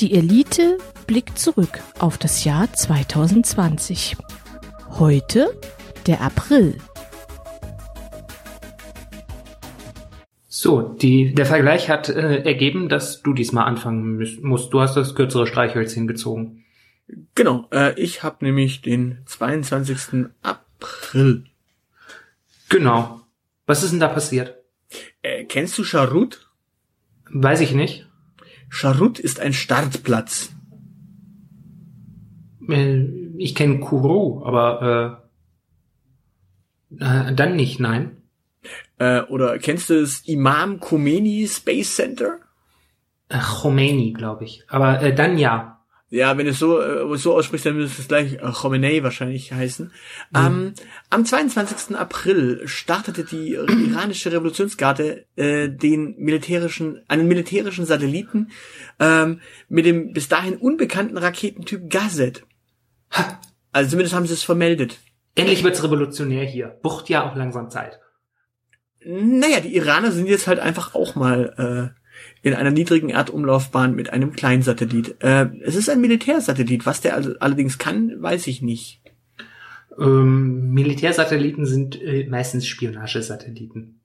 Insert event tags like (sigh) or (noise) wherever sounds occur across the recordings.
Die Elite blickt zurück auf das Jahr 2020. Heute der April. So, die, der Vergleich hat äh, ergeben, dass du diesmal anfangen musst. Du hast das kürzere Streichhölzchen gezogen. Genau, äh, ich habe nämlich den 22. April. Genau. Was ist denn da passiert? Äh, kennst du Charut? Weiß ich nicht. Charut ist ein Startplatz. Äh, ich kenne Kuro, aber äh, äh, dann nicht, nein. Äh, oder kennst du das Imam Khomeini Space Center? Äh, Khomeini, glaube ich. Aber äh, dann ja. Ja, wenn es so äh, so ausspricht, dann müsste es gleich äh, Khomeini wahrscheinlich heißen. Mhm. Ähm, am 22. April startete die iranische Revolutionsgarde äh, den militärischen einen militärischen Satelliten ähm, mit dem bis dahin unbekannten Raketentyp Gazet. Ha. Also zumindest haben sie es vermeldet. Endlich wird's revolutionär hier. Bucht ja auch langsam Zeit. Naja, die Iraner sind jetzt halt einfach auch mal äh, in einer niedrigen Erdumlaufbahn mit einem Kleinsatellit. Äh, es ist ein Militärsatellit. Was der also allerdings kann, weiß ich nicht. Ähm, Militärsatelliten sind äh, meistens Spionagesatelliten.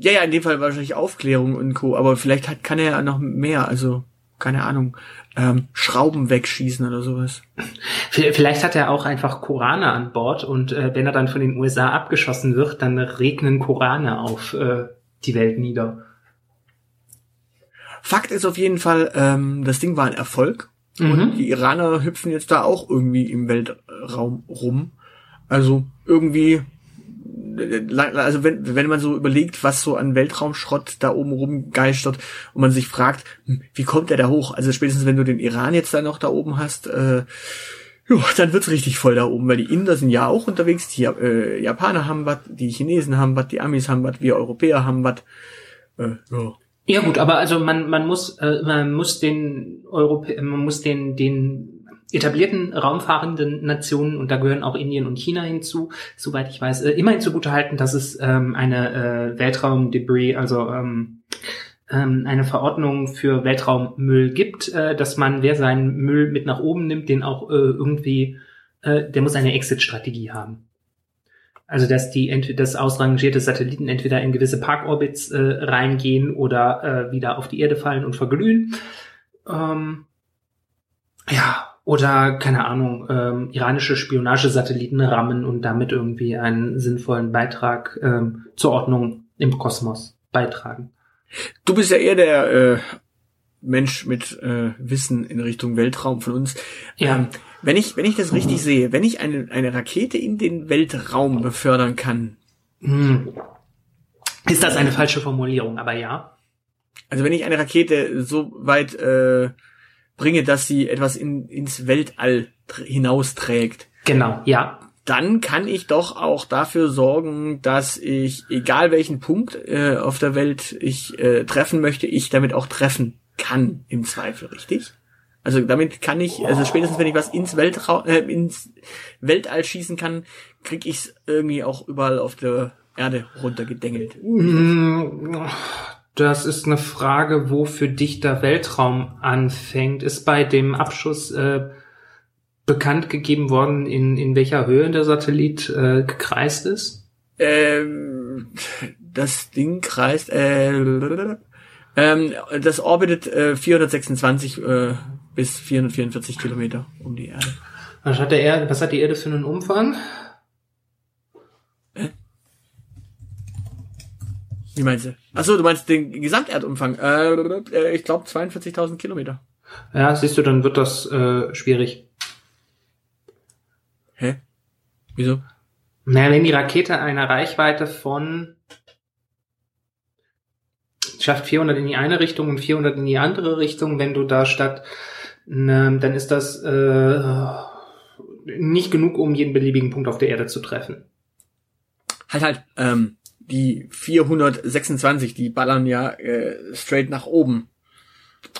Ja, ja, in dem Fall wahrscheinlich Aufklärung und Co. Aber vielleicht hat, kann er ja noch mehr, also keine Ahnung, ähm, Schrauben wegschießen oder sowas. (laughs) Vielleicht hat er auch einfach Korane an Bord und äh, wenn er dann von den USA abgeschossen wird, dann regnen Korane auf äh, die Welt nieder. Fakt ist auf jeden Fall, ähm, das Ding war ein Erfolg. Mhm. Und die Iraner hüpfen jetzt da auch irgendwie im Weltraum rum. Also irgendwie, also wenn, wenn man so überlegt, was so an Weltraumschrott da oben rumgeistert und man sich fragt, hm, wie kommt der da hoch? Also spätestens wenn du den Iran jetzt da noch da oben hast, äh, jo, dann wird's richtig voll da oben, weil die Inder sind ja auch unterwegs, die äh, Japaner haben was, die Chinesen haben was, die Amis haben was, wir Europäer haben was. Äh, ja. Ja gut, aber also man man muss äh, man muss den Europä man muss den den etablierten raumfahrenden Nationen und da gehören auch Indien und China hinzu, soweit ich weiß, äh, immerhin zugute halten, dass es ähm, eine äh, Weltraumdebris, also ähm, ähm, eine Verordnung für Weltraummüll gibt, äh, dass man, wer seinen Müll mit nach oben nimmt, den auch äh, irgendwie, äh, der muss eine Exit-Strategie haben. Also dass die entweder das ausrangierte Satelliten entweder in gewisse Parkorbits äh, reingehen oder äh, wieder auf die Erde fallen und verglühen. Ähm, ja, oder keine Ahnung, ähm, iranische Spionagesatelliten rammen und damit irgendwie einen sinnvollen Beitrag ähm, zur Ordnung im Kosmos beitragen. Du bist ja eher der äh, Mensch mit äh, Wissen in Richtung Weltraum von uns. Ja. Ähm, wenn ich, wenn ich das richtig sehe, wenn ich eine, eine Rakete in den Weltraum befördern kann. Hm. Ist das eine falsche Formulierung, aber ja. Also wenn ich eine Rakete so weit äh, bringe, dass sie etwas in, ins Weltall hinausträgt. Genau, ja. Dann kann ich doch auch dafür sorgen, dass ich, egal welchen Punkt äh, auf der Welt ich äh, treffen möchte, ich damit auch treffen kann, im Zweifel, richtig? Also damit kann ich, also spätestens wenn ich was ins Weltraum, äh, ins Weltall schießen kann, krieg ich's irgendwie auch überall auf der Erde runtergedengelt. Das ist eine Frage, wo für dich der Weltraum anfängt. Ist bei dem Abschuss äh, bekannt gegeben worden, in, in welcher Höhe der Satellit äh, gekreist ist? Ähm, das Ding kreist, äh, ähm, das orbitet äh, 426 äh, bis 444 Kilometer um die Erde. Was hat, der Erde, was hat die Erde für einen Umfang? Äh? Wie meinst du? Achso, du meinst den Gesamterdumfang. Äh ich glaube 42.000 Kilometer. Ja, siehst du, dann wird das äh, schwierig. Hä? Wieso? Naja, wenn die Rakete eine Reichweite von schafft 400 in die eine Richtung und 400 in die andere Richtung, wenn du da statt ne, dann ist das äh, nicht genug, um jeden beliebigen Punkt auf der Erde zu treffen. Halt halt, ähm, die 426, die ballern ja äh, straight nach oben.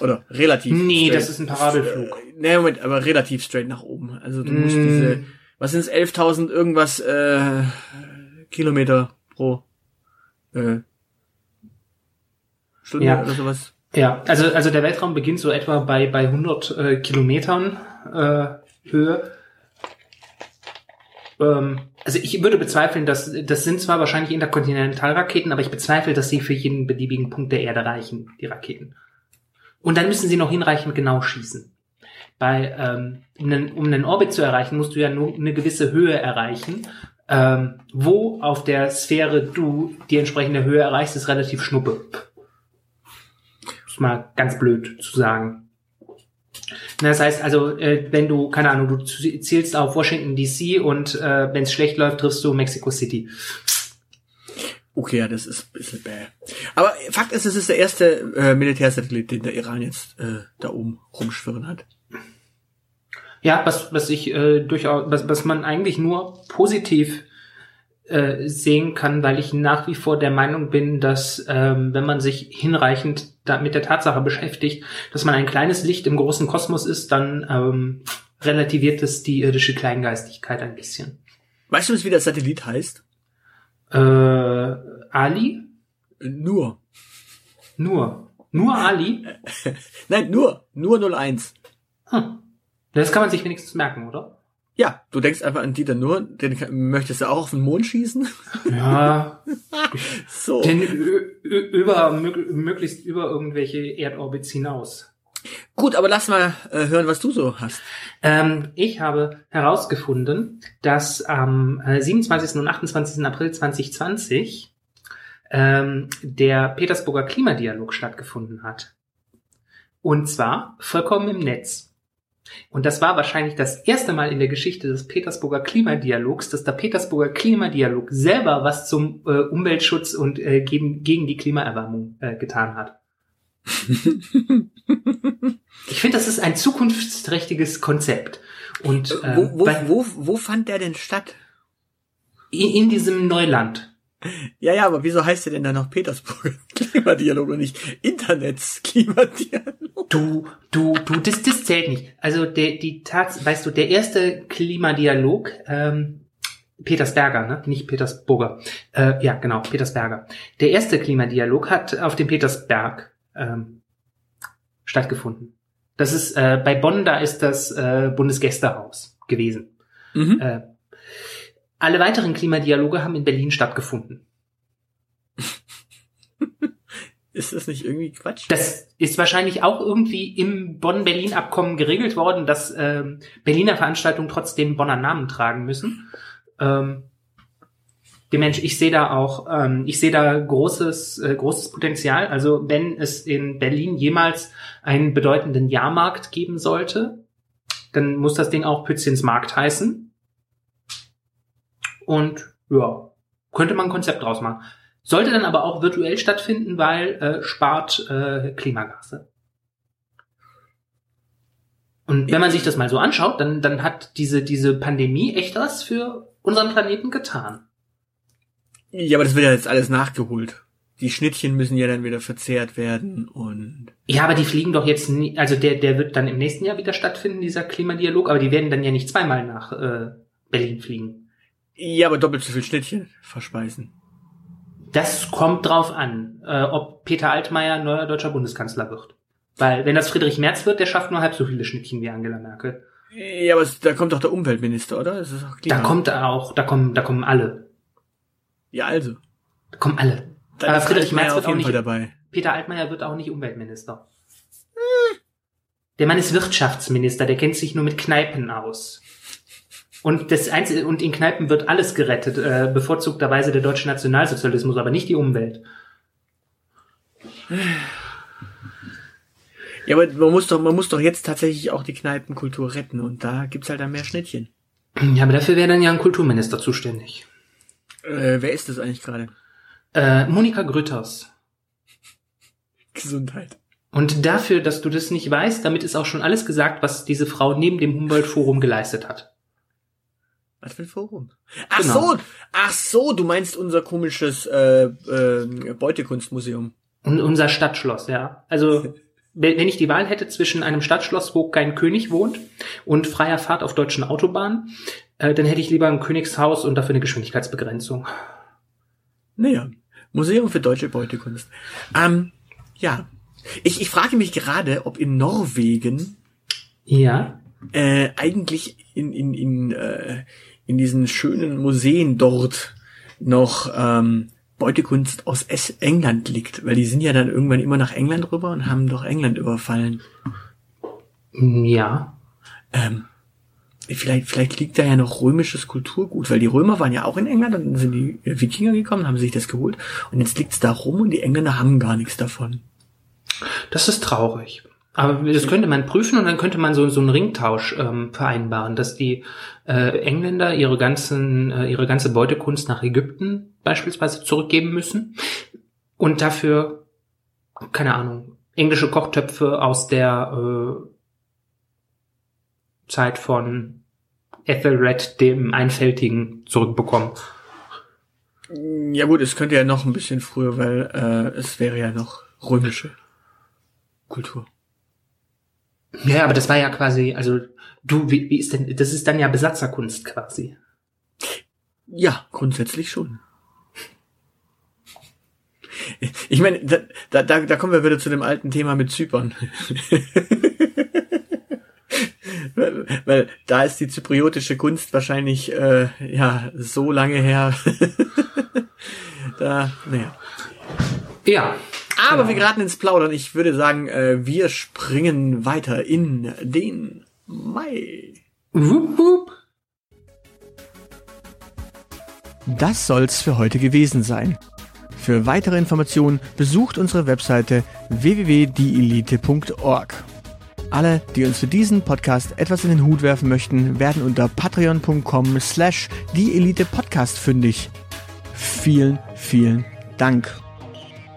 Oder relativ. Nee, straight. das ist ein Parabelflug. Äh, nee, Moment, aber relativ straight nach oben. Also du musst mm. diese, was sind es, 11.000 irgendwas äh, Kilometer pro äh, Stunde ja. oder sowas. Ja, also, also der Weltraum beginnt so etwa bei, bei 100 äh, Kilometern äh, Höhe. Ähm, also ich würde bezweifeln, dass das sind zwar wahrscheinlich Interkontinentalraketen, aber ich bezweifle, dass sie für jeden beliebigen Punkt der Erde reichen, die Raketen. Und dann müssen sie noch hinreichend genau schießen. Bei, ähm, um, einen, um einen Orbit zu erreichen, musst du ja nur eine gewisse Höhe erreichen. Ähm, wo auf der Sphäre du die entsprechende Höhe erreichst, ist relativ schnuppe. Mal ganz blöd zu sagen. Das heißt also, äh, wenn du, keine Ahnung, du zielst auf Washington DC und äh, wenn es schlecht läuft, triffst du Mexico City. Okay, ja, das ist ein bisschen bäh. Aber Fakt ist, es ist der erste äh, Militärsatellit, den der Iran jetzt äh, da oben rumschwirren hat. Ja, was, was ich äh, durchaus, was, was man eigentlich nur positiv äh, sehen kann, weil ich nach wie vor der Meinung bin, dass ähm, wenn man sich hinreichend da mit der Tatsache beschäftigt, dass man ein kleines Licht im großen Kosmos ist, dann ähm, relativiert es die irdische Kleingeistigkeit ein bisschen. Weißt du, wie der Satellit heißt? Äh, Ali? Nur. Nur. Nur Ali? (laughs) Nein, nur. Nur 01. Hm. Das kann man sich wenigstens merken, oder? Ja, du denkst einfach an Dieter Nur, den möchtest du auch auf den Mond schießen? Ja. (laughs) so. Den über, möglichst über irgendwelche Erdorbits hinaus. Gut, aber lass mal äh, hören, was du so hast. Ähm, ich habe herausgefunden, dass am äh, 27. und 28. April 2020 ähm, der Petersburger Klimadialog stattgefunden hat. Und zwar vollkommen im Netz. Und das war wahrscheinlich das erste Mal in der Geschichte des Petersburger Klimadialogs, dass der Petersburger Klimadialog selber was zum äh, Umweltschutz und äh, gegen, gegen die Klimaerwärmung äh, getan hat. (laughs) ich finde, das ist ein zukunftsträchtiges Konzept. Und äh, wo, wo, wo, wo fand der denn statt? In, in diesem Neuland. Ja, ja, aber wieso heißt der denn dann noch Petersburg (laughs) Klimadialog und nicht Internets Klimadialog? Du, du, du, das, das zählt nicht. Also der, die Tats, weißt du, der erste Klimadialog, ähm, Petersberger, ne? Nicht Petersburger. Äh, ja, genau, Petersberger. Der erste Klimadialog hat auf dem Petersberg ähm, stattgefunden. Das ist äh, bei Bonn, da ist das äh, Bundesgästehaus gewesen. Mhm. Äh, alle weiteren Klimadialoge haben in Berlin stattgefunden. (laughs) Ist das nicht irgendwie Quatsch? Das ist wahrscheinlich auch irgendwie im Bonn-Berlin-Abkommen geregelt worden, dass ähm, Berliner Veranstaltungen trotzdem Bonner Namen tragen müssen. Ähm, Mensch, ich sehe da auch, ähm, ich sehe da großes, äh, großes Potenzial. Also wenn es in Berlin jemals einen bedeutenden Jahrmarkt geben sollte, dann muss das Ding auch Pützchens Markt heißen. Und ja, könnte man ein Konzept draus machen. Sollte dann aber auch virtuell stattfinden, weil äh, spart äh, Klimagase. Und wenn man sich das mal so anschaut, dann, dann hat diese, diese Pandemie echt was für unseren Planeten getan. Ja, aber das wird ja jetzt alles nachgeholt. Die Schnittchen müssen ja dann wieder verzehrt werden und. Ja, aber die fliegen doch jetzt nie, also der, der wird dann im nächsten Jahr wieder stattfinden, dieser Klimadialog, aber die werden dann ja nicht zweimal nach äh, Berlin fliegen. Ja, aber doppelt so viel Schnittchen verspeisen. Das kommt drauf an, äh, ob Peter Altmaier neuer deutscher Bundeskanzler wird. Weil wenn das Friedrich Merz wird, der schafft nur halb so viele Schnittchen wie Angela Merkel. Ja, aber da kommt doch der Umweltminister, oder? Das ist auch da kommt auch, da kommen, da kommen alle. Ja, also. Da kommen alle. Dann aber Friedrich Merz wird auch nicht. Dabei. Peter Altmaier wird auch nicht Umweltminister. Hm. Der Mann ist Wirtschaftsminister, der kennt sich nur mit Kneipen aus. Und das Einzige, und in Kneipen wird alles gerettet, äh, bevorzugterweise der deutsche Nationalsozialismus, aber nicht die Umwelt. Ja, aber man muss doch, man muss doch jetzt tatsächlich auch die Kneipenkultur retten und da gibt's halt dann mehr Schnittchen. Ja, aber dafür wäre dann ja ein Kulturminister zuständig. Äh, wer ist das eigentlich gerade? Äh, Monika Grütters. Gesundheit. Und dafür, dass du das nicht weißt, damit ist auch schon alles gesagt, was diese Frau neben dem Humboldt-Forum geleistet hat. Was für ein Forum? Ach genau. so, ach so, du meinst unser komisches äh, äh, Beutekunstmuseum. Und unser Stadtschloss, ja. Also (laughs) wenn ich die Wahl hätte zwischen einem Stadtschloss, wo kein König wohnt, und freier Fahrt auf deutschen Autobahnen, äh, dann hätte ich lieber ein Königshaus und dafür eine Ich, ich frage mich gerade, ob in Norwegen Ja. äh, eigentlich in, in, in, äh, in diesen schönen Museen dort noch ähm, Beutekunst aus England liegt, weil die sind ja dann irgendwann immer nach England rüber und haben doch England überfallen. Ja. Ähm, vielleicht, vielleicht liegt da ja noch römisches Kulturgut, weil die Römer waren ja auch in England, dann sind die Wikinger gekommen, haben sich das geholt und jetzt liegt's da rum und die Engländer haben gar nichts davon. Das ist traurig. Aber das könnte man prüfen und dann könnte man so, so einen Ringtausch ähm, vereinbaren, dass die äh, Engländer ihre ganzen, äh, ihre ganze Beutekunst nach Ägypten beispielsweise zurückgeben müssen und dafür, keine Ahnung, englische Kochtöpfe aus der äh, Zeit von Ethelred dem Einfältigen zurückbekommen. Ja gut, es könnte ja noch ein bisschen früher, weil äh, es wäre ja noch römische Kultur. Ja, aber das war ja quasi, also du, wie, wie ist denn, das ist dann ja Besatzerkunst quasi. Ja, grundsätzlich schon. Ich meine, da, da, da kommen wir wieder zu dem alten Thema mit Zypern. weil, (laughs) weil da ist die zypriotische Kunst wahrscheinlich äh, ja so lange her. (laughs) da, naja. Ja. Aber Genau. wir geraten ins Plaudern. Ich würde sagen, äh, wir springen weiter in den Mai. Wupp, wupp. Das soll's für heute gewesen sein. Für weitere Informationen besucht unsere Webseite www.dielite.org. Alle, die uns für diesen Podcast etwas in den Hut werfen möchten, werden unter patreon.com slash dieelitepodcast fündig. Vielen, vielen Dank.